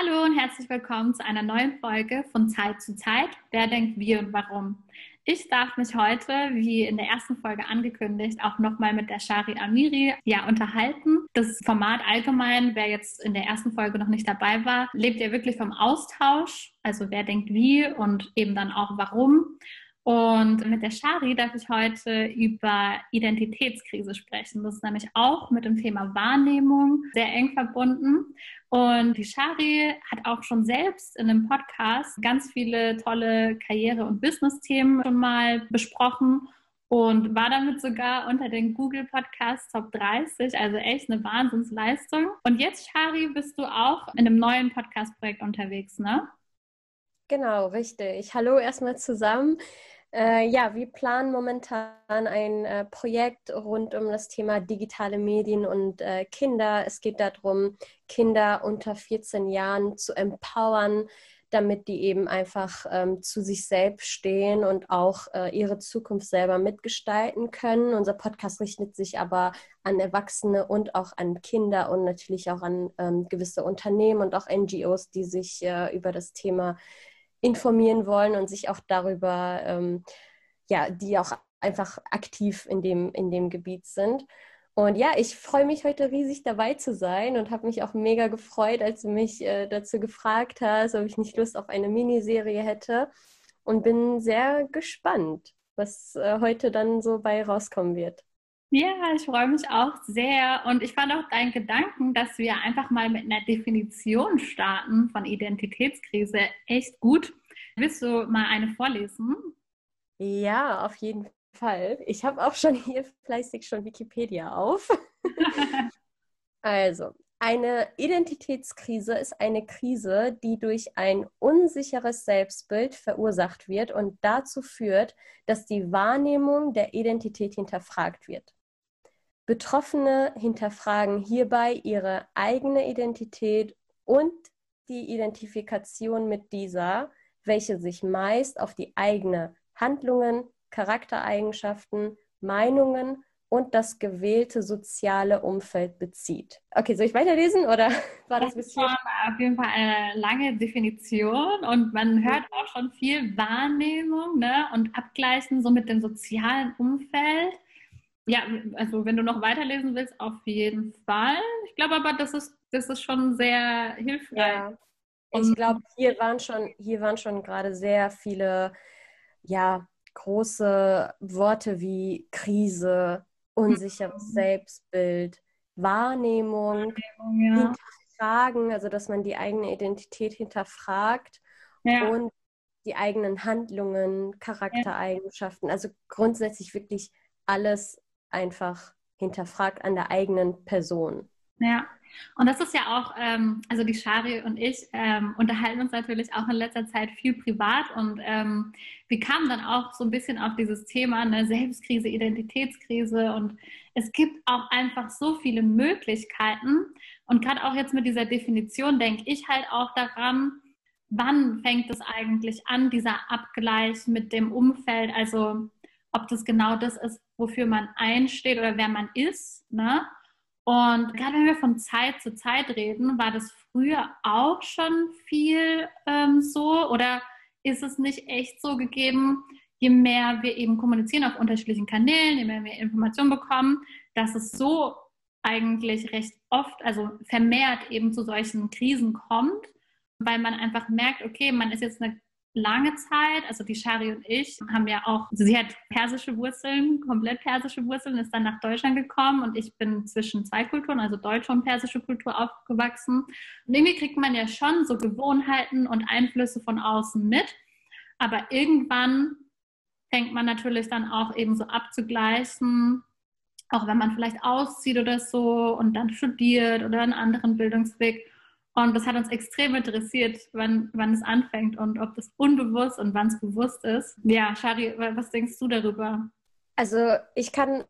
Hallo und herzlich willkommen zu einer neuen Folge von Zeit zu Zeit. Wer denkt wie und warum? Ich darf mich heute, wie in der ersten Folge angekündigt, auch nochmal mit der Shari Amiri ja, unterhalten. Das Format allgemein, wer jetzt in der ersten Folge noch nicht dabei war, lebt ja wirklich vom Austausch. Also wer denkt wie und eben dann auch warum. Und mit der Shari darf ich heute über Identitätskrise sprechen. Das ist nämlich auch mit dem Thema Wahrnehmung sehr eng verbunden. Und die Shari hat auch schon selbst in einem Podcast ganz viele tolle Karriere- und Business-Themen schon mal besprochen und war damit sogar unter den Google Podcasts Top 30, also echt eine Wahnsinnsleistung. Und jetzt, Shari, bist du auch in einem neuen Podcast-Projekt unterwegs, ne? Genau, richtig. Hallo erstmal zusammen. Äh, ja, wir planen momentan ein äh, Projekt rund um das Thema digitale Medien und äh, Kinder. Es geht darum, Kinder unter 14 Jahren zu empowern, damit die eben einfach ähm, zu sich selbst stehen und auch äh, ihre Zukunft selber mitgestalten können. Unser Podcast richtet sich aber an Erwachsene und auch an Kinder und natürlich auch an ähm, gewisse Unternehmen und auch NGOs, die sich äh, über das Thema informieren wollen und sich auch darüber, ähm, ja, die auch einfach aktiv in dem, in dem Gebiet sind. Und ja, ich freue mich heute riesig dabei zu sein und habe mich auch mega gefreut, als du mich äh, dazu gefragt hast, ob ich nicht Lust auf eine Miniserie hätte. Und bin sehr gespannt, was äh, heute dann so bei rauskommen wird. Ja, ich freue mich auch sehr. Und ich fand auch deinen Gedanken, dass wir einfach mal mit einer Definition starten von Identitätskrise echt gut. Willst du mal eine vorlesen? Ja, auf jeden Fall. Ich habe auch schon hier fleißig schon Wikipedia auf. also, eine Identitätskrise ist eine Krise, die durch ein unsicheres Selbstbild verursacht wird und dazu führt, dass die Wahrnehmung der Identität hinterfragt wird. Betroffene hinterfragen hierbei ihre eigene Identität und die Identifikation mit dieser, welche sich meist auf die eigenen Handlungen, Charaktereigenschaften, Meinungen und das gewählte soziale Umfeld bezieht. Okay, soll ich weiterlesen oder war das, das bisschen? auf jeden Fall eine lange Definition und man hört auch schon viel Wahrnehmung ne, und Abgleichen so mit dem sozialen Umfeld. Ja, also wenn du noch weiterlesen willst, auf jeden Fall. Ich glaube aber, das ist, das ist schon sehr hilfreich. Ja. Ich glaube, hier waren schon, hier waren schon gerade sehr viele, ja, große Worte wie Krise, unsicheres mhm. Selbstbild, Wahrnehmung, Wahrnehmung ja. hinterfragen, also dass man die eigene Identität hinterfragt ja. und die eigenen Handlungen, Charaktereigenschaften, also grundsätzlich wirklich alles einfach hinterfragt an der eigenen Person. Ja, und das ist ja auch, ähm, also die Shari und ich ähm, unterhalten uns natürlich auch in letzter Zeit viel privat und ähm, wir kamen dann auch so ein bisschen auf dieses Thema, eine Selbstkrise, Identitätskrise und es gibt auch einfach so viele Möglichkeiten und gerade auch jetzt mit dieser Definition denke ich halt auch daran, wann fängt es eigentlich an, dieser Abgleich mit dem Umfeld, also ob das genau das ist, wofür man einsteht oder wer man ist. Ne? Und gerade wenn wir von Zeit zu Zeit reden, war das früher auch schon viel ähm, so oder ist es nicht echt so gegeben, je mehr wir eben kommunizieren auf unterschiedlichen Kanälen, je mehr wir Informationen bekommen, dass es so eigentlich recht oft, also vermehrt eben zu solchen Krisen kommt, weil man einfach merkt, okay, man ist jetzt eine lange Zeit, also die Shari und ich haben ja auch, also sie hat persische Wurzeln, komplett persische Wurzeln, ist dann nach Deutschland gekommen und ich bin zwischen zwei Kulturen, also deutsche und persische Kultur aufgewachsen. Und irgendwie kriegt man ja schon so Gewohnheiten und Einflüsse von außen mit, aber irgendwann fängt man natürlich dann auch eben so abzugleichen, auch wenn man vielleicht auszieht oder so und dann studiert oder einen anderen Bildungsweg. Und das hat uns extrem interessiert, wann, wann es anfängt und ob das unbewusst und wann es bewusst ist. Ja, Shari, was denkst du darüber? Also ich kann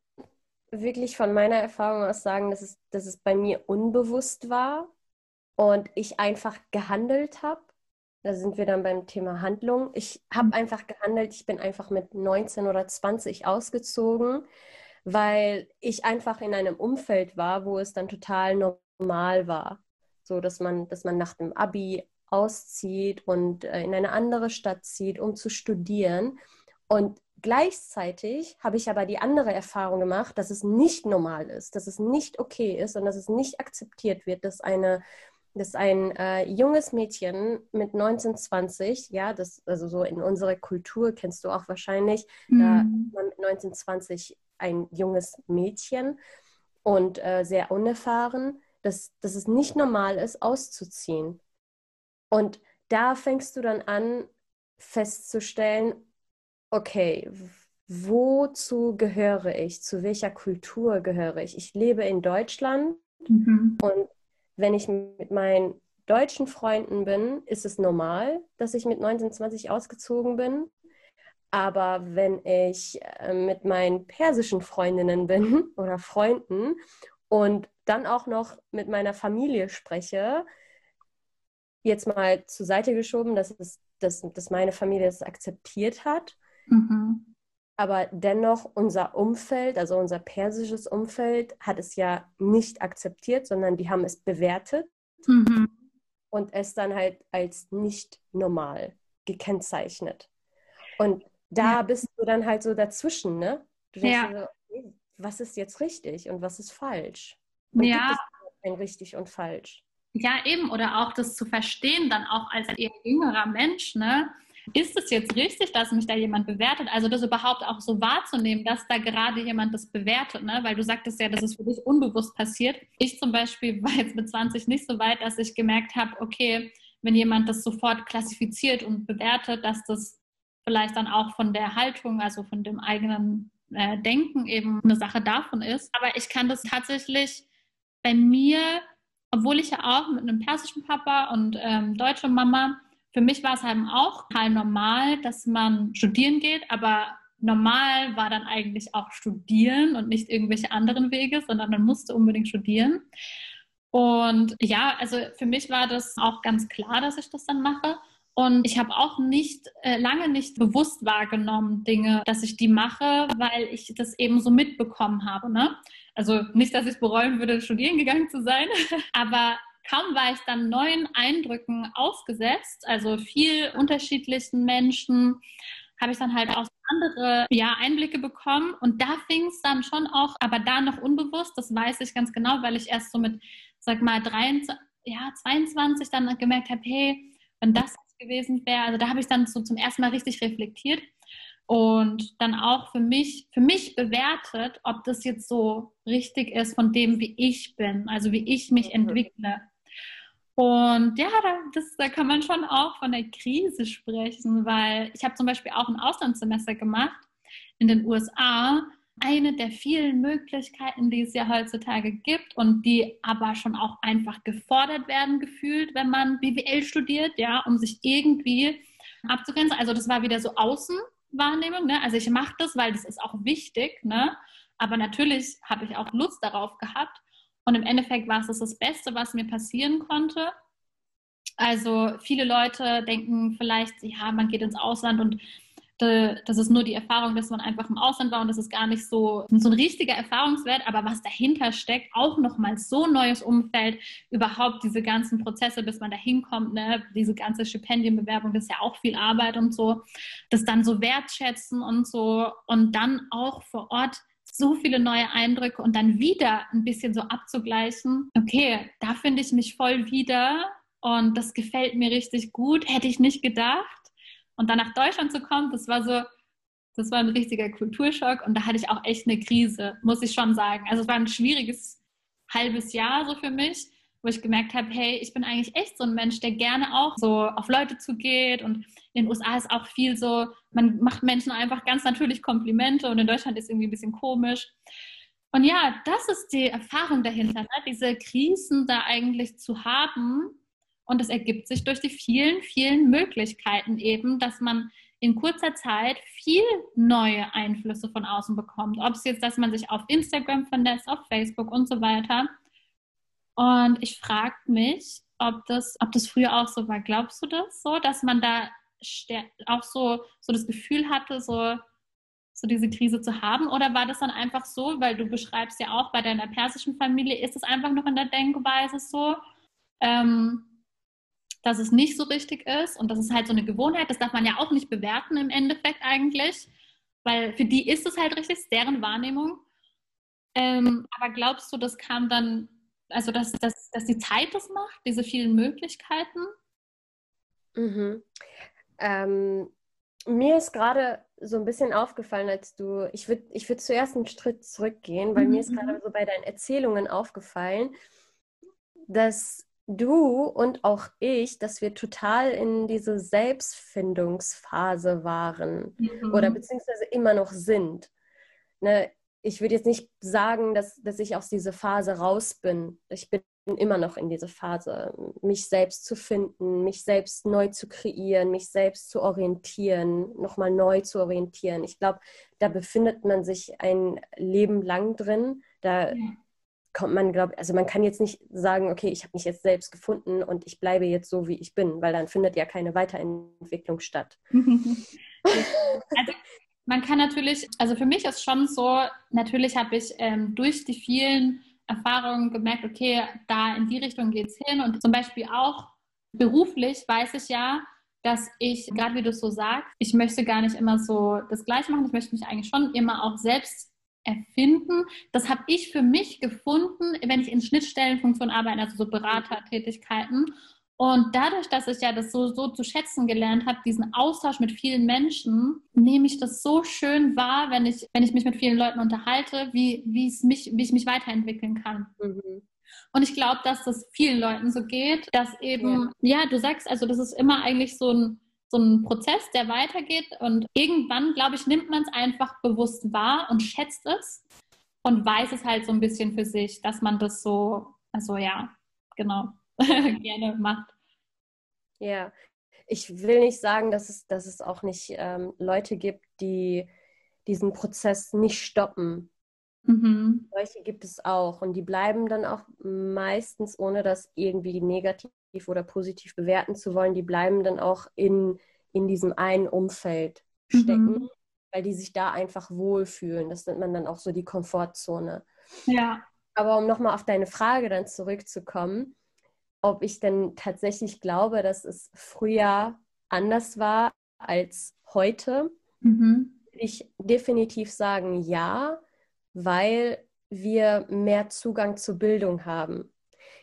wirklich von meiner Erfahrung aus sagen, dass es, dass es bei mir unbewusst war und ich einfach gehandelt habe. Da sind wir dann beim Thema Handlung. Ich habe mhm. einfach gehandelt. Ich bin einfach mit 19 oder 20 ausgezogen, weil ich einfach in einem Umfeld war, wo es dann total normal war so dass man, dass man nach dem Abi auszieht und äh, in eine andere Stadt zieht, um zu studieren. Und gleichzeitig habe ich aber die andere Erfahrung gemacht, dass es nicht normal ist, dass es nicht okay ist und dass es nicht akzeptiert wird, dass eine dass ein äh, junges Mädchen mit 19, 20, ja, das, also so in unserer Kultur kennst du auch wahrscheinlich, mhm. da man mit 19, 20 ein junges Mädchen und äh, sehr unerfahren, dass, dass es nicht normal ist, auszuziehen. Und da fängst du dann an festzustellen, okay, wozu gehöre ich? Zu welcher Kultur gehöre ich? Ich lebe in Deutschland mhm. und wenn ich mit meinen deutschen Freunden bin, ist es normal, dass ich mit 19, 20 ausgezogen bin. Aber wenn ich äh, mit meinen persischen Freundinnen bin oder Freunden und dann auch noch mit meiner Familie spreche, jetzt mal zur Seite geschoben, dass, es, dass, dass meine Familie es akzeptiert hat. Mhm. Aber dennoch unser Umfeld, also unser persisches Umfeld, hat es ja nicht akzeptiert, sondern die haben es bewertet mhm. und es dann halt als nicht normal gekennzeichnet. Und da ja. bist du dann halt so dazwischen, ne? Du denkst ja. so, was ist jetzt richtig und was ist falsch? Und ja. ein richtig und falsch? Ja, eben. Oder auch das zu verstehen, dann auch als eher jüngerer Mensch, ne? Ist es jetzt richtig, dass mich da jemand bewertet? Also das überhaupt auch so wahrzunehmen, dass da gerade jemand das bewertet, ne? Weil du sagtest ja, dass es für dich unbewusst passiert. Ich zum Beispiel war jetzt mit 20 nicht so weit, dass ich gemerkt habe, okay, wenn jemand das sofort klassifiziert und bewertet, dass das vielleicht dann auch von der Haltung, also von dem eigenen äh, Denken eben eine Sache davon ist. Aber ich kann das tatsächlich bei mir obwohl ich ja auch mit einem persischen Papa und ähm, deutscher Mama, für mich war es halt auch total normal, dass man studieren geht, aber normal war dann eigentlich auch studieren und nicht irgendwelche anderen Wege, sondern man musste unbedingt studieren. Und ja, also für mich war das auch ganz klar, dass ich das dann mache. Und ich habe auch nicht äh, lange nicht bewusst wahrgenommen Dinge, dass ich die mache, weil ich das eben so mitbekommen habe. Ne? Also nicht, dass ich bereuen würde, studieren gegangen zu sein, aber kaum war ich dann neuen Eindrücken ausgesetzt, also viel unterschiedlichen Menschen, habe ich dann halt auch andere ja, Einblicke bekommen. Und da fing es dann schon auch, aber da noch unbewusst, das weiß ich ganz genau, weil ich erst so mit, sag mal, 23, ja, 22 dann gemerkt habe, hey, wenn das gewesen wäre, also da habe ich dann so zum ersten Mal richtig reflektiert und dann auch für mich, für mich bewertet, ob das jetzt so richtig ist von dem, wie ich bin, also wie ich mich mhm. entwickle. Und ja, da, das, da kann man schon auch von der Krise sprechen, weil ich habe zum Beispiel auch ein Auslandssemester gemacht in den USA. Eine der vielen Möglichkeiten, die es ja heutzutage gibt und die aber schon auch einfach gefordert werden gefühlt, wenn man BWL studiert, ja, um sich irgendwie abzugrenzen. Also das war wieder so außen Wahrnehmung. Ne? Also ich mache das, weil das ist auch wichtig. Ne? Aber natürlich habe ich auch Lust darauf gehabt. Und im Endeffekt war es das, das Beste, was mir passieren konnte. Also viele Leute denken vielleicht, ja, man geht ins Ausland und das ist nur die Erfahrung, dass man einfach im Ausland war und das ist gar nicht so, so ein richtiger Erfahrungswert, aber was dahinter steckt, auch nochmal so neues Umfeld, überhaupt diese ganzen Prozesse, bis man da hinkommt, ne? diese ganze Stipendienbewerbung, das ist ja auch viel Arbeit und so, das dann so wertschätzen und so und dann auch vor Ort so viele neue Eindrücke und dann wieder ein bisschen so abzugleichen, okay, da finde ich mich voll wieder und das gefällt mir richtig gut, hätte ich nicht gedacht und dann nach Deutschland zu kommen, das war so, das war ein richtiger Kulturschock und da hatte ich auch echt eine Krise, muss ich schon sagen. Also es war ein schwieriges halbes Jahr so für mich, wo ich gemerkt habe, hey, ich bin eigentlich echt so ein Mensch, der gerne auch so auf Leute zugeht und in den USA ist auch viel so, man macht Menschen einfach ganz natürlich Komplimente und in Deutschland ist irgendwie ein bisschen komisch. Und ja, das ist die Erfahrung dahinter, ne? diese Krisen da eigentlich zu haben und es ergibt sich durch die vielen, vielen Möglichkeiten eben, dass man in kurzer Zeit viel neue Einflüsse von außen bekommt. Ob es jetzt, dass man sich auf Instagram vernetzt, auf Facebook und so weiter. Und ich frage mich, ob das, ob das früher auch so war. Glaubst du das so, dass man da auch so, so das Gefühl hatte, so, so diese Krise zu haben? Oder war das dann einfach so, weil du beschreibst ja auch bei deiner persischen Familie, ist es einfach noch in der Denkweise so? ähm, dass es nicht so richtig ist und das ist halt so eine Gewohnheit. Das darf man ja auch nicht bewerten im Endeffekt eigentlich, weil für die ist es halt richtig, deren Wahrnehmung. Ähm, aber glaubst du, das kam dann, also dass, dass, dass die Zeit das macht, diese vielen Möglichkeiten? Mhm. Ähm, mir ist gerade so ein bisschen aufgefallen, als du, ich würde ich würd zuerst einen Schritt zurückgehen, weil mhm. mir ist gerade mhm. so bei deinen Erzählungen aufgefallen, dass du und auch ich, dass wir total in diese Selbstfindungsphase waren mhm. oder beziehungsweise immer noch sind. Ne, ich würde jetzt nicht sagen, dass, dass ich aus dieser Phase raus bin. Ich bin immer noch in dieser Phase, mich selbst zu finden, mich selbst neu zu kreieren, mich selbst zu orientieren, nochmal neu zu orientieren. Ich glaube, da befindet man sich ein Leben lang drin. Da ja. Kommt man, glaube also man kann jetzt nicht sagen, okay, ich habe mich jetzt selbst gefunden und ich bleibe jetzt so, wie ich bin, weil dann findet ja keine Weiterentwicklung statt. also man kann natürlich, also für mich ist schon so, natürlich habe ich ähm, durch die vielen Erfahrungen gemerkt, okay, da in die Richtung geht es hin. Und zum Beispiel auch beruflich weiß ich ja, dass ich, gerade wie du es so sagst, ich möchte gar nicht immer so das Gleiche machen. Ich möchte mich eigentlich schon immer auch selbst erfinden. Das habe ich für mich gefunden, wenn ich in Schnittstellenfunktionen arbeite, also so Beratertätigkeiten. Und dadurch, dass ich ja das so, so zu schätzen gelernt habe, diesen Austausch mit vielen Menschen, nehme ich das so schön wahr, wenn ich, wenn ich mich mit vielen Leuten unterhalte, wie, wie, es mich, wie ich mich weiterentwickeln kann. Mhm. Und ich glaube, dass das vielen Leuten so geht, dass eben, ja. ja, du sagst, also das ist immer eigentlich so ein, so ein Prozess, der weitergeht. Und irgendwann, glaube ich, nimmt man es einfach bewusst wahr und schätzt es und weiß es halt so ein bisschen für sich, dass man das so, also ja, genau. gerne macht. Ja, ich will nicht sagen, dass es, dass es auch nicht ähm, Leute gibt, die diesen Prozess nicht stoppen. Mhm. Solche gibt es auch und die bleiben dann auch meistens, ohne das irgendwie negativ oder positiv bewerten zu wollen, die bleiben dann auch in, in diesem einen Umfeld stecken, mhm. weil die sich da einfach wohlfühlen. Das nennt man dann auch so die Komfortzone. Ja. Aber um nochmal auf deine Frage dann zurückzukommen, ob ich denn tatsächlich glaube, dass es früher anders war als heute, mhm. würde ich definitiv sagen ja, weil wir mehr Zugang zu Bildung haben.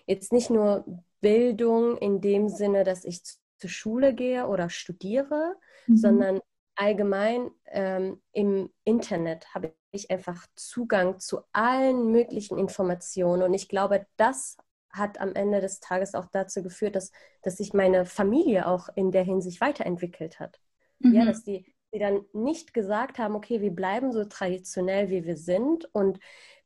Jetzt nicht nur Bildung in dem Sinne, dass ich zur Schule gehe oder studiere, mhm. sondern allgemein ähm, im Internet habe ich einfach Zugang zu allen möglichen Informationen. Und ich glaube, das hat am Ende des Tages auch dazu geführt, dass, dass sich meine Familie auch in der Hinsicht weiterentwickelt hat. Mhm. Ja, dass die, die dann nicht gesagt haben, okay, wir bleiben so traditionell, wie wir sind und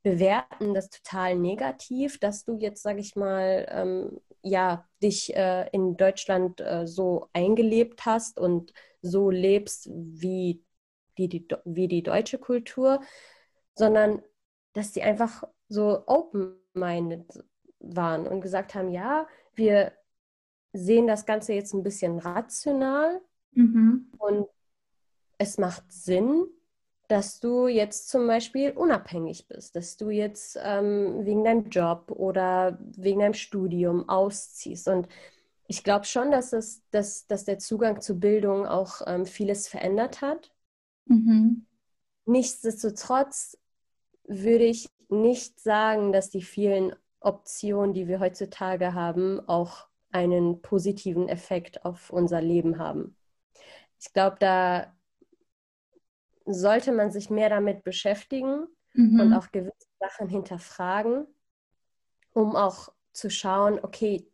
bewerten das total negativ, dass du jetzt, sage ich mal, ähm, ja, dich äh, in Deutschland äh, so eingelebt hast und so lebst wie die, die, wie die deutsche Kultur, sondern dass die einfach so open-minded waren und gesagt haben, ja, wir sehen das Ganze jetzt ein bisschen rational mhm. und es macht Sinn, dass du jetzt zum Beispiel unabhängig bist, dass du jetzt ähm, wegen deinem Job oder wegen deinem Studium ausziehst. Und ich glaube schon, dass, es, dass, dass der Zugang zu Bildung auch ähm, vieles verändert hat. Mhm. Nichtsdestotrotz würde ich nicht sagen, dass die vielen Optionen, die wir heutzutage haben, auch einen positiven Effekt auf unser Leben haben. Ich glaube, da sollte man sich mehr damit beschäftigen mhm. und auch gewisse Sachen hinterfragen, um auch zu schauen, okay,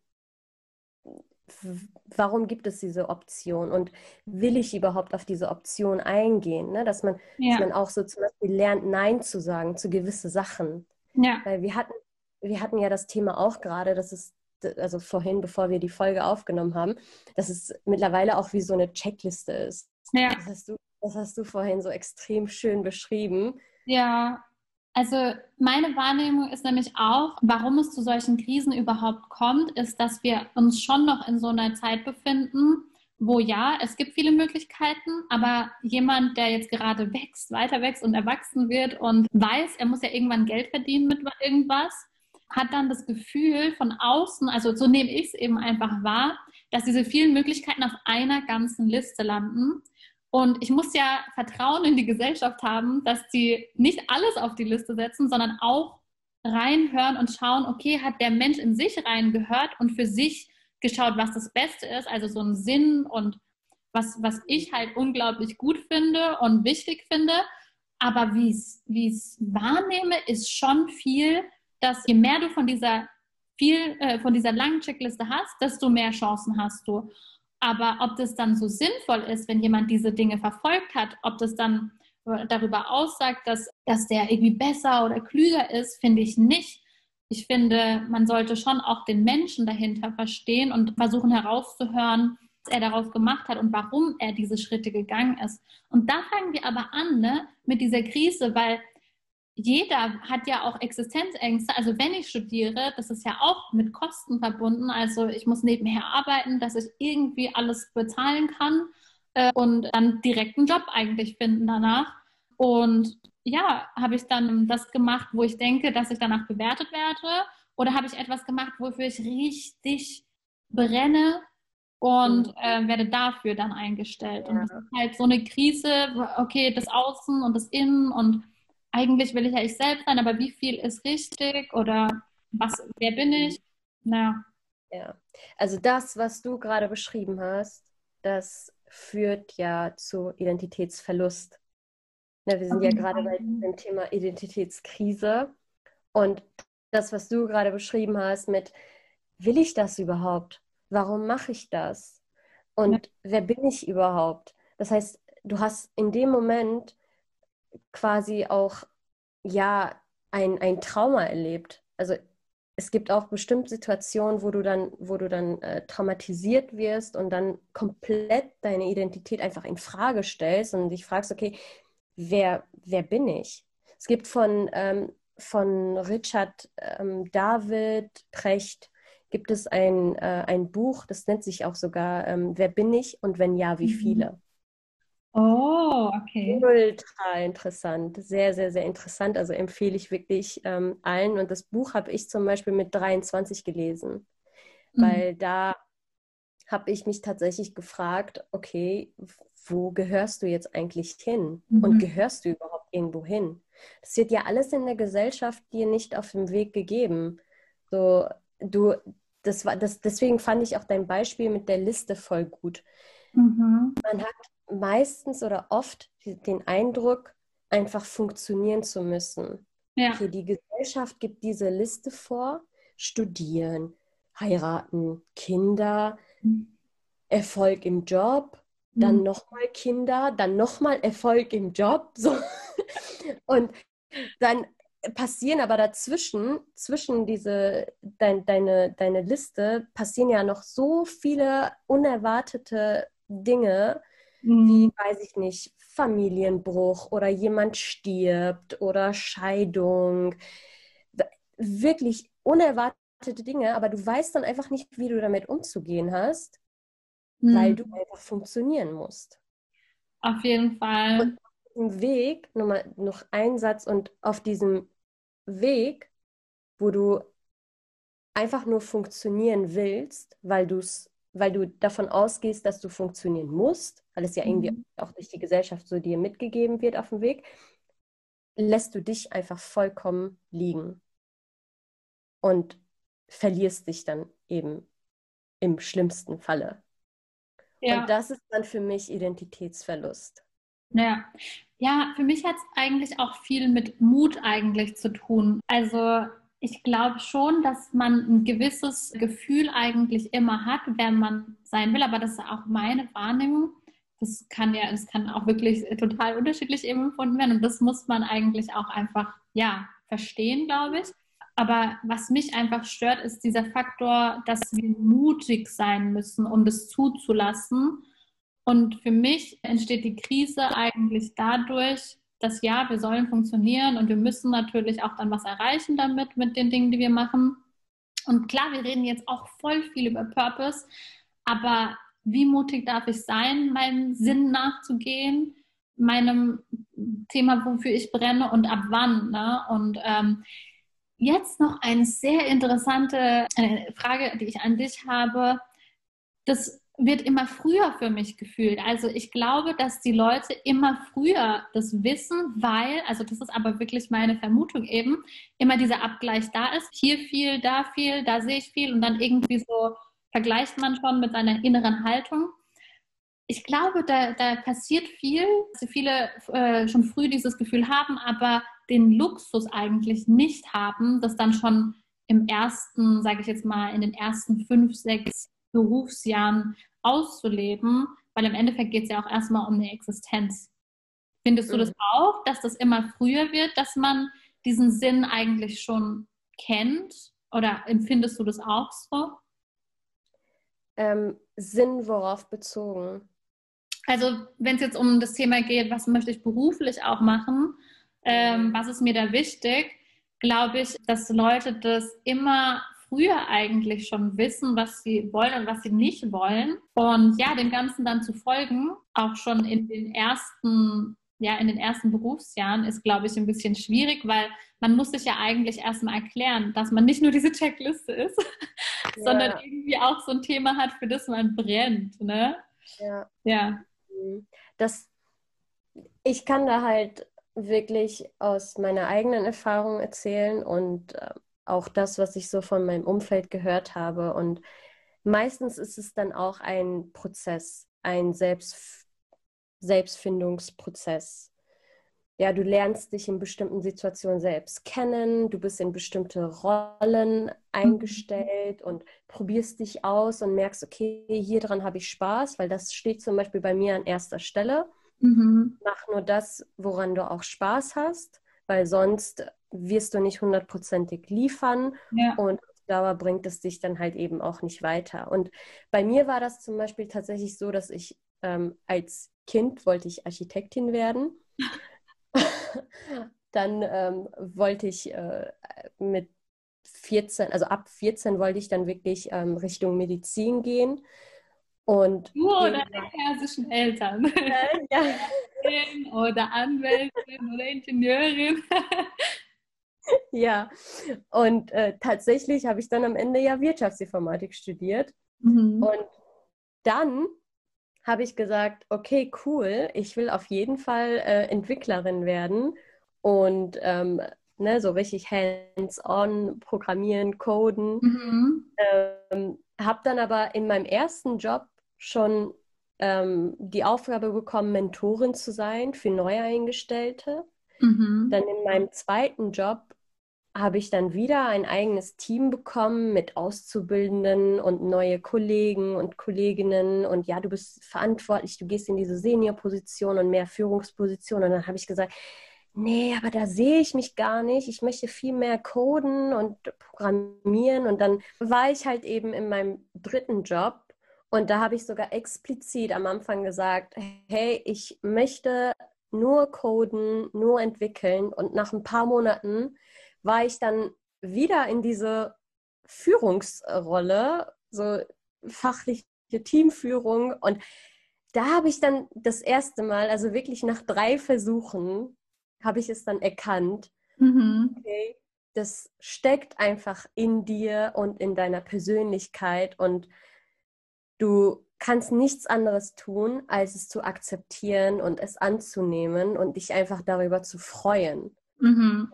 warum gibt es diese Option und will ich überhaupt auf diese Option eingehen? Ne? Dass, man, ja. dass man auch so zum Beispiel lernt, Nein zu sagen zu gewissen Sachen. Ja. Weil wir hatten wir hatten ja das Thema auch gerade, dass es, also vorhin, bevor wir die Folge aufgenommen haben, dass es mittlerweile auch wie so eine Checkliste ist. Ja. Das hast du, das hast du vorhin so extrem schön beschrieben. Ja, also meine Wahrnehmung ist nämlich auch, warum es zu solchen Krisen überhaupt kommt, ist, dass wir uns schon noch in so einer Zeit befinden, wo ja, es gibt viele Möglichkeiten, aber jemand, der jetzt gerade wächst, weiter wächst und erwachsen wird und weiß, er muss ja irgendwann Geld verdienen mit irgendwas, hat dann das Gefühl von außen, also so nehme ich es eben einfach wahr, dass diese vielen Möglichkeiten auf einer ganzen Liste landen. Und ich muss ja Vertrauen in die Gesellschaft haben, dass die nicht alles auf die Liste setzen, sondern auch reinhören und schauen, okay, hat der Mensch in sich reingehört und für sich geschaut, was das Beste ist, also so ein Sinn und was, was ich halt unglaublich gut finde und wichtig finde. Aber wie ich es wahrnehme, ist schon viel, dass je mehr du von dieser viel äh, von dieser langen Checkliste hast, desto mehr Chancen hast du. Aber ob das dann so sinnvoll ist, wenn jemand diese Dinge verfolgt hat, ob das dann darüber aussagt, dass, dass der irgendwie besser oder klüger ist, finde ich nicht. Ich finde, man sollte schon auch den Menschen dahinter verstehen und versuchen herauszuhören, was er daraus gemacht hat und warum er diese Schritte gegangen ist. Und da fangen wir aber an ne, mit dieser Krise, weil jeder hat ja auch Existenzängste. Also wenn ich studiere, das ist ja auch mit Kosten verbunden. Also ich muss nebenher arbeiten, dass ich irgendwie alles bezahlen kann äh, und dann direkt einen Job eigentlich finden danach. Und ja, habe ich dann das gemacht, wo ich denke, dass ich danach bewertet werde? Oder habe ich etwas gemacht, wofür ich richtig brenne und äh, werde dafür dann eingestellt? Ja. Und das ist halt so eine Krise, okay, das Außen und das Innen und eigentlich will ich ja ich selbst sein, aber wie viel ist richtig oder was, wer bin ich? Na. Ja, also das, was du gerade beschrieben hast, das führt ja zu Identitätsverlust. Ja, wir sind ja gerade bei dem Thema Identitätskrise und das, was du gerade beschrieben hast mit, will ich das überhaupt? Warum mache ich das? Und ja. wer bin ich überhaupt? Das heißt, du hast in dem Moment quasi auch ja ein, ein Trauma erlebt. Also es gibt auch bestimmt Situationen, wo du dann, wo du dann äh, traumatisiert wirst und dann komplett deine Identität einfach in Frage stellst und dich fragst, okay, wer, wer bin ich? Es gibt von, ähm, von Richard ähm, David Precht gibt es ein, äh, ein Buch, das nennt sich auch sogar ähm, Wer bin ich und wenn ja, wie mhm. viele? Oh, okay. Ultra interessant, sehr, sehr, sehr interessant. Also empfehle ich wirklich ähm, allen. Und das Buch habe ich zum Beispiel mit 23 gelesen, mhm. weil da habe ich mich tatsächlich gefragt, okay, wo gehörst du jetzt eigentlich hin? Mhm. Und gehörst du überhaupt irgendwo hin? Das wird ja alles in der Gesellschaft dir nicht auf dem Weg gegeben. So, du, das war, das, deswegen fand ich auch dein Beispiel mit der Liste voll gut. Mhm. Man hat meistens oder oft den Eindruck, einfach funktionieren zu müssen. Ja. Okay, die Gesellschaft gibt diese Liste vor, studieren, heiraten, Kinder, mhm. Erfolg im Job, mhm. dann nochmal Kinder, dann nochmal Erfolg im Job. So. Und dann passieren aber dazwischen, zwischen diese, dein, deine, deine Liste, passieren ja noch so viele unerwartete Dinge, mhm. wie, weiß ich nicht, Familienbruch oder jemand stirbt oder Scheidung. Wirklich unerwartete Dinge, aber du weißt dann einfach nicht, wie du damit umzugehen hast, mhm. weil du einfach funktionieren musst. Auf jeden Fall. Und auf diesem Weg, nochmal noch ein Satz, und auf diesem Weg, wo du einfach nur funktionieren willst, weil du es weil du davon ausgehst, dass du funktionieren musst, weil es ja irgendwie mhm. auch durch die Gesellschaft so dir mitgegeben wird auf dem Weg, lässt du dich einfach vollkommen liegen und verlierst dich dann eben im schlimmsten Falle. Ja. Und das ist dann für mich Identitätsverlust. Ja, ja für mich hat es eigentlich auch viel mit Mut eigentlich zu tun. Also ich glaube schon, dass man ein gewisses Gefühl eigentlich immer hat, wer man sein will, aber das ist auch meine Wahrnehmung. Das kann ja, das kann auch wirklich total unterschiedlich eben empfunden werden und das muss man eigentlich auch einfach, ja, verstehen, glaube ich. Aber was mich einfach stört, ist dieser Faktor, dass wir mutig sein müssen, um das zuzulassen. Und für mich entsteht die Krise eigentlich dadurch, dass ja, wir sollen funktionieren und wir müssen natürlich auch dann was erreichen damit, mit den Dingen, die wir machen. Und klar, wir reden jetzt auch voll viel über Purpose, aber wie mutig darf ich sein, meinem Sinn nachzugehen, meinem Thema, wofür ich brenne und ab wann? Ne? Und ähm, jetzt noch eine sehr interessante eine Frage, die ich an dich habe. Das wird immer früher für mich gefühlt. Also ich glaube, dass die Leute immer früher das wissen, weil, also das ist aber wirklich meine Vermutung eben, immer dieser Abgleich da ist. Hier viel, da viel, da sehe ich viel und dann irgendwie so vergleicht man schon mit seiner inneren Haltung. Ich glaube, da, da passiert viel, dass viele äh, schon früh dieses Gefühl haben, aber den Luxus eigentlich nicht haben, das dann schon im ersten, sage ich jetzt mal, in den ersten fünf, sechs Berufsjahren auszuleben, weil im Endeffekt geht es ja auch erstmal um eine Existenz. Findest du mhm. das auch, dass das immer früher wird, dass man diesen Sinn eigentlich schon kennt? Oder empfindest du das auch so? Ähm, Sinn worauf bezogen? Also wenn es jetzt um das Thema geht, was möchte ich beruflich auch machen, ähm, was ist mir da wichtig, glaube ich, dass Leute das immer früher eigentlich schon wissen, was sie wollen und was sie nicht wollen. Und ja, dem Ganzen dann zu folgen, auch schon in den ersten, ja, in den ersten Berufsjahren, ist, glaube ich, ein bisschen schwierig, weil man muss sich ja eigentlich erstmal erklären, dass man nicht nur diese Checkliste ist, ja. sondern irgendwie auch so ein Thema hat, für das man brennt. Ne? Ja. ja. Das, ich kann da halt wirklich aus meiner eigenen Erfahrung erzählen und äh, auch das, was ich so von meinem Umfeld gehört habe. Und meistens ist es dann auch ein Prozess, ein Selbst, Selbstfindungsprozess. Ja, du lernst dich in bestimmten Situationen selbst kennen, du bist in bestimmte Rollen eingestellt und probierst dich aus und merkst, okay, hier dran habe ich Spaß, weil das steht zum Beispiel bei mir an erster Stelle. Mhm. Mach nur das, woran du auch Spaß hast, weil sonst wirst du nicht hundertprozentig liefern ja. und auf Dauer bringt es dich dann halt eben auch nicht weiter. Und bei mir war das zum Beispiel tatsächlich so, dass ich ähm, als Kind wollte ich Architektin werden. dann ähm, wollte ich äh, mit 14, also ab 14 wollte ich dann wirklich ähm, Richtung Medizin gehen. Und du oder deine persischen Eltern? Äh, ja. oder Anwältin oder Ingenieurin. ja, und äh, tatsächlich habe ich dann am Ende ja Wirtschaftsinformatik studiert. Mhm. Und dann habe ich gesagt, okay, cool, ich will auf jeden Fall äh, Entwicklerin werden und ähm, ne, so richtig hands-on programmieren, coden. Mhm. Ähm, habe dann aber in meinem ersten Job schon ähm, die Aufgabe bekommen, Mentorin zu sein für Neueingestellte. Mhm. Dann in meinem zweiten Job habe ich dann wieder ein eigenes Team bekommen mit Auszubildenden und neue Kollegen und Kolleginnen. Und ja, du bist verantwortlich, du gehst in diese Senior-Position und mehr Führungsposition. Und dann habe ich gesagt, nee, aber da sehe ich mich gar nicht. Ich möchte viel mehr coden und programmieren. Und dann war ich halt eben in meinem dritten Job und da habe ich sogar explizit am Anfang gesagt, hey, ich möchte nur coden, nur entwickeln. Und nach ein paar Monaten war ich dann wieder in diese Führungsrolle, so fachliche Teamführung. Und da habe ich dann das erste Mal, also wirklich nach drei Versuchen, habe ich es dann erkannt. Mhm. Okay, das steckt einfach in dir und in deiner Persönlichkeit und Du kannst nichts anderes tun, als es zu akzeptieren und es anzunehmen und dich einfach darüber zu freuen. Mhm.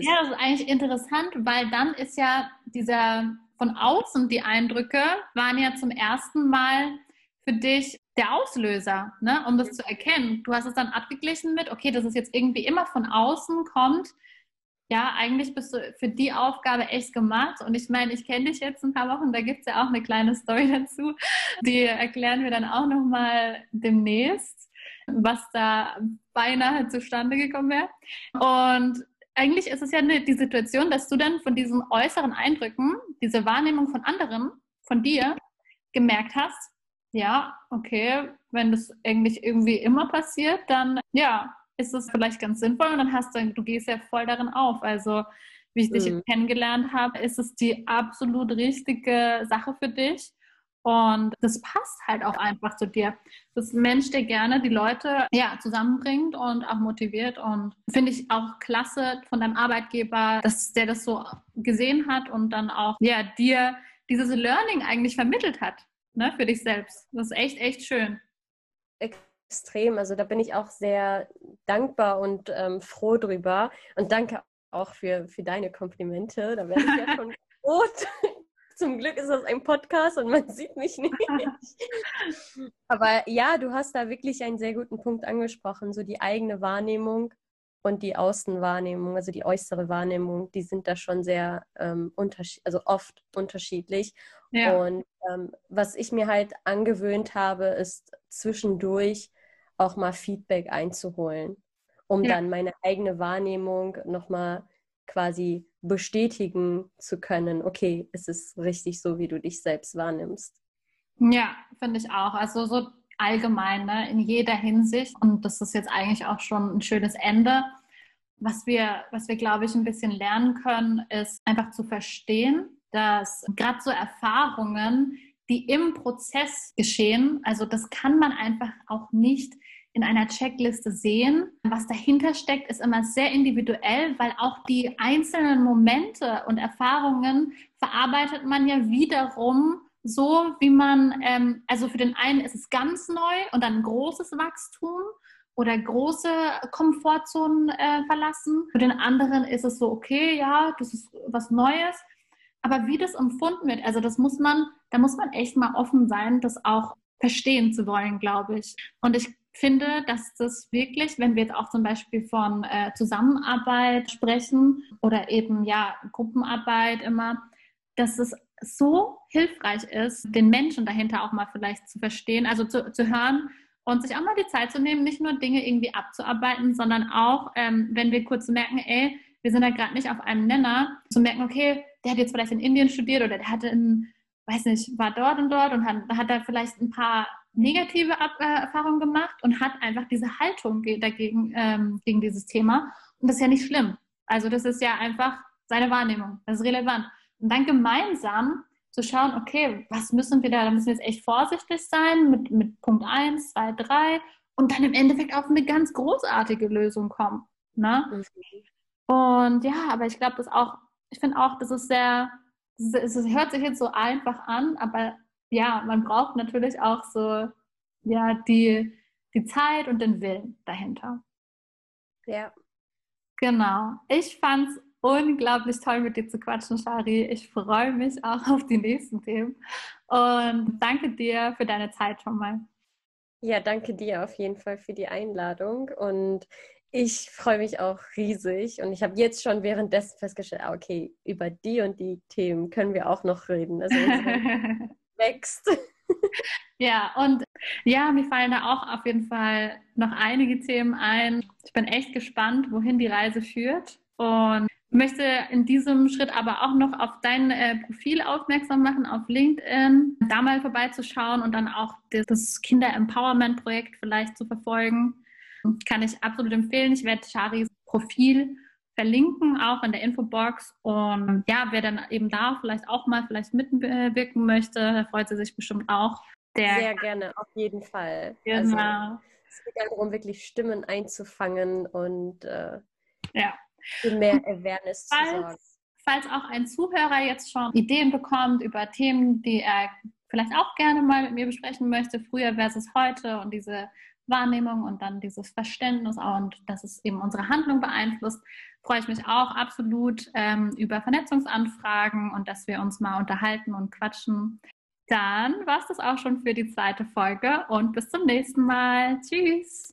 Ja, das ist eigentlich interessant, weil dann ist ja dieser von außen die Eindrücke waren ja zum ersten Mal für dich der Auslöser, ne, um das zu erkennen. Du hast es dann abgeglichen mit, okay, dass es jetzt irgendwie immer von außen kommt, ja, eigentlich bist du für die Aufgabe echt gemacht. Und ich meine, ich kenne dich jetzt ein paar Wochen, da gibt es ja auch eine kleine Story dazu. Die erklären wir dann auch nochmal demnächst, was da beinahe zustande gekommen wäre. Und eigentlich ist es ja die Situation, dass du dann von diesen äußeren Eindrücken, diese Wahrnehmung von anderen, von dir, gemerkt hast, ja, okay, wenn das eigentlich irgendwie immer passiert, dann ja, ist es vielleicht ganz sinnvoll und dann hast du, du gehst ja voll darin auf. Also, wie ich dich mhm. kennengelernt habe, ist es die absolut richtige Sache für dich. Und das passt halt auch einfach zu dir. Das ist ein Mensch, der gerne die Leute ja, zusammenbringt und auch motiviert. Und finde ich auch klasse von deinem Arbeitgeber, dass der das so gesehen hat und dann auch ja, dir dieses Learning eigentlich vermittelt hat ne, für dich selbst. Das ist echt, echt schön. Extrem. Also da bin ich auch sehr dankbar und ähm, froh drüber. Und danke auch für, für deine Komplimente. Da werde ich ja schon rot. Zum Glück ist das ein Podcast und man sieht mich nicht. Aber ja, du hast da wirklich einen sehr guten Punkt angesprochen, so die eigene Wahrnehmung und die Außenwahrnehmung, also die äußere Wahrnehmung, die sind da schon sehr ähm, unterschiedlich, also oft unterschiedlich. Ja. Und ähm, was ich mir halt angewöhnt habe, ist zwischendurch auch mal Feedback einzuholen, um ja. dann meine eigene Wahrnehmung nochmal quasi bestätigen zu können, okay, es ist richtig so, wie du dich selbst wahrnimmst. Ja, finde ich auch. Also so allgemein, ne, in jeder Hinsicht. Und das ist jetzt eigentlich auch schon ein schönes Ende. Was wir, was wir, glaube ich, ein bisschen lernen können, ist einfach zu verstehen, dass gerade so Erfahrungen, die im Prozess geschehen, also das kann man einfach auch nicht in einer Checkliste sehen. Was dahinter steckt, ist immer sehr individuell, weil auch die einzelnen Momente und Erfahrungen verarbeitet man ja wiederum so, wie man, ähm, also für den einen ist es ganz neu und dann großes Wachstum oder große Komfortzonen äh, verlassen. Für den anderen ist es so, okay, ja, das ist was Neues. Aber wie das empfunden wird, also das muss man, da muss man echt mal offen sein, das auch verstehen zu wollen, glaube ich. Und ich finde, dass das wirklich, wenn wir jetzt auch zum Beispiel von äh, Zusammenarbeit sprechen oder eben ja Gruppenarbeit immer, dass es so hilfreich ist, den Menschen dahinter auch mal vielleicht zu verstehen, also zu, zu hören und sich auch mal die Zeit zu nehmen, nicht nur Dinge irgendwie abzuarbeiten, sondern auch, ähm, wenn wir kurz merken, ey, wir sind da gerade nicht auf einem Nenner, zu merken, okay, der hat jetzt vielleicht in Indien studiert oder der hatte in, weiß nicht, war dort und dort und hat, hat da vielleicht ein paar negative äh, Erfahrungen gemacht und hat einfach diese Haltung dagegen, ähm, gegen dieses Thema. Und das ist ja nicht schlimm. Also das ist ja einfach seine Wahrnehmung. Das ist relevant. Und dann gemeinsam zu schauen, okay, was müssen wir da, da müssen wir jetzt echt vorsichtig sein mit, mit Punkt 1, 2, 3 und dann im Endeffekt auf eine ganz großartige Lösung kommen. Ne? Und ja, aber ich glaube, das auch, ich finde auch, das ist sehr, es hört sich jetzt so einfach an, aber ja, man braucht natürlich auch so, ja, die, die Zeit und den Willen dahinter. Ja. Genau. Ich fand es unglaublich toll, mit dir zu quatschen, Shari. Ich freue mich auch auf die nächsten Themen. Und danke dir für deine Zeit schon mal. Ja, danke dir auf jeden Fall für die Einladung. Und ich freue mich auch riesig. Und ich habe jetzt schon währenddessen festgestellt, ah, okay, über die und die Themen können wir auch noch reden. Also wächst. Ja, und ja, mir fallen da auch auf jeden Fall noch einige Themen ein. Ich bin echt gespannt, wohin die Reise führt. Und möchte in diesem Schritt aber auch noch auf dein äh, Profil aufmerksam machen, auf LinkedIn, da mal vorbeizuschauen und dann auch das Kinder-Empowerment-Projekt vielleicht zu verfolgen. Kann ich absolut empfehlen. Ich werde Charis Profil verlinken, auch in der Infobox. Und ja, wer dann eben da vielleicht auch mal vielleicht mitwirken möchte, da freut sie sich bestimmt auch. Der Sehr gerne, auf jeden Fall. Genau. Also, es geht darum, wirklich Stimmen einzufangen und äh, ja für mehr Awareness falls, zu sorgen. Falls auch ein Zuhörer jetzt schon Ideen bekommt über Themen, die er vielleicht auch gerne mal mit mir besprechen möchte, früher versus heute und diese Wahrnehmung und dann dieses Verständnis und dass es eben unsere Handlung beeinflusst, freue ich mich auch absolut ähm, über Vernetzungsanfragen und dass wir uns mal unterhalten und quatschen. Dann war es das auch schon für die zweite Folge und bis zum nächsten Mal. Tschüss.